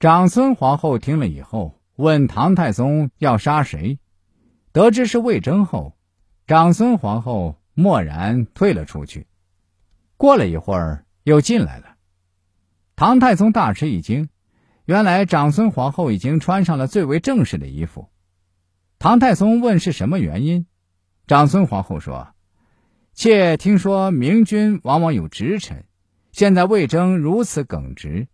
长孙皇后听了以后，问唐太宗要杀谁。得知是魏征后，长孙皇后默然退了出去。过了一会儿，又进来了。唐太宗大吃一惊，原来长孙皇后已经穿上了最为正式的衣服。唐太宗问是什么原因，长孙皇后说：“妾听说明君往往有直臣，现在魏征如此耿直。”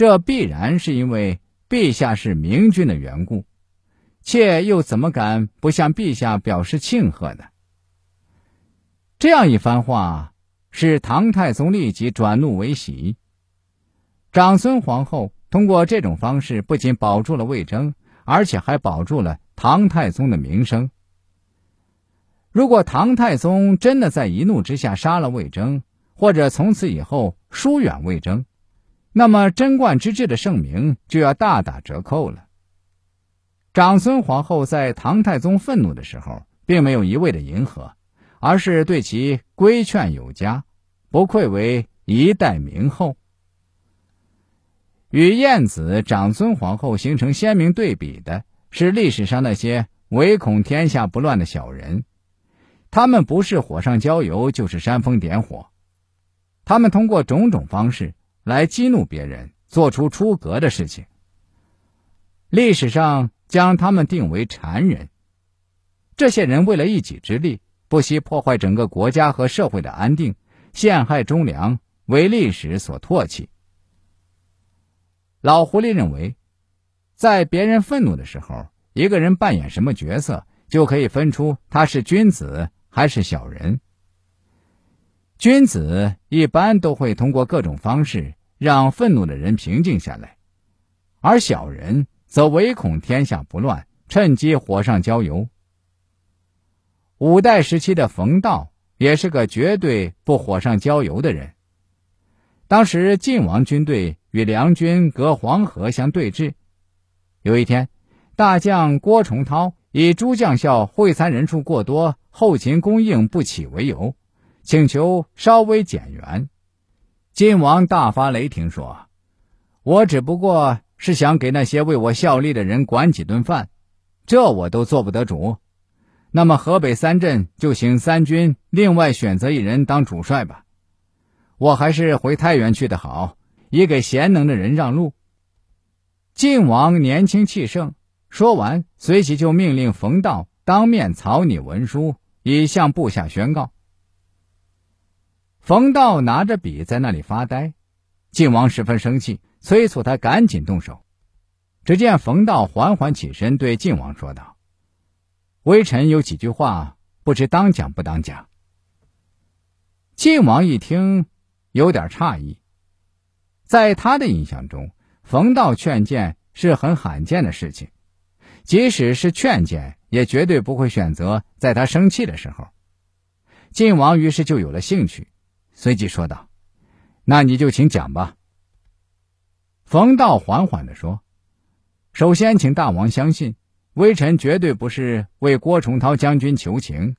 这必然是因为陛下是明君的缘故，妾又怎么敢不向陛下表示庆贺呢？这样一番话，使唐太宗立即转怒为喜。长孙皇后通过这种方式，不仅保住了魏征，而且还保住了唐太宗的名声。如果唐太宗真的在一怒之下杀了魏征，或者从此以后疏远魏征，那么贞观之治的盛名就要大打折扣了。长孙皇后在唐太宗愤怒的时候，并没有一味的迎合，而是对其规劝有加，不愧为一代名后。与晏子、长孙皇后形成鲜明对比的是历史上那些唯恐天下不乱的小人，他们不是火上浇油，就是煽风点火，他们通过种种方式。来激怒别人，做出出格的事情。历史上将他们定为谗人。这些人为了一己之利，不惜破坏整个国家和社会的安定，陷害忠良，为历史所唾弃。老狐狸认为，在别人愤怒的时候，一个人扮演什么角色，就可以分出他是君子还是小人。君子一般都会通过各种方式让愤怒的人平静下来，而小人则唯恐天下不乱，趁机火上浇油。五代时期的冯道也是个绝对不火上浇油的人。当时晋王军队与梁军隔黄河相对峙，有一天，大将郭崇韬以诸将校会餐人数过多，后勤供应不起为由。请求稍微减员，晋王大发雷霆说：“我只不过是想给那些为我效力的人管几顿饭，这我都做不得主。那么河北三镇就请三军另外选择一人当主帅吧。我还是回太原去的好，以给贤能的人让路。”晋王年轻气盛，说完随即就命令冯道当面草拟文书，以向部下宣告。冯道拿着笔在那里发呆，晋王十分生气，催促他赶紧动手。只见冯道缓缓起身，对晋王说道：“微臣有几句话，不知当讲不当讲。”晋王一听，有点诧异。在他的印象中，冯道劝谏是很罕见的事情，即使是劝谏，也绝对不会选择在他生气的时候。晋王于是就有了兴趣。随即说道：“那你就请讲吧。”冯道缓缓的说：“首先，请大王相信，微臣绝对不是为郭崇韬将军求情。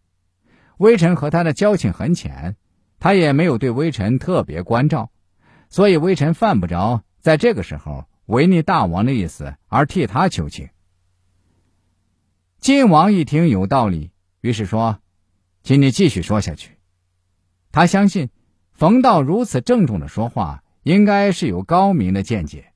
微臣和他的交情很浅，他也没有对微臣特别关照，所以微臣犯不着在这个时候违逆大王的意思而替他求情。”晋王一听有道理，于是说：“请你继续说下去。”他相信。冯道如此郑重的说话，应该是有高明的见解。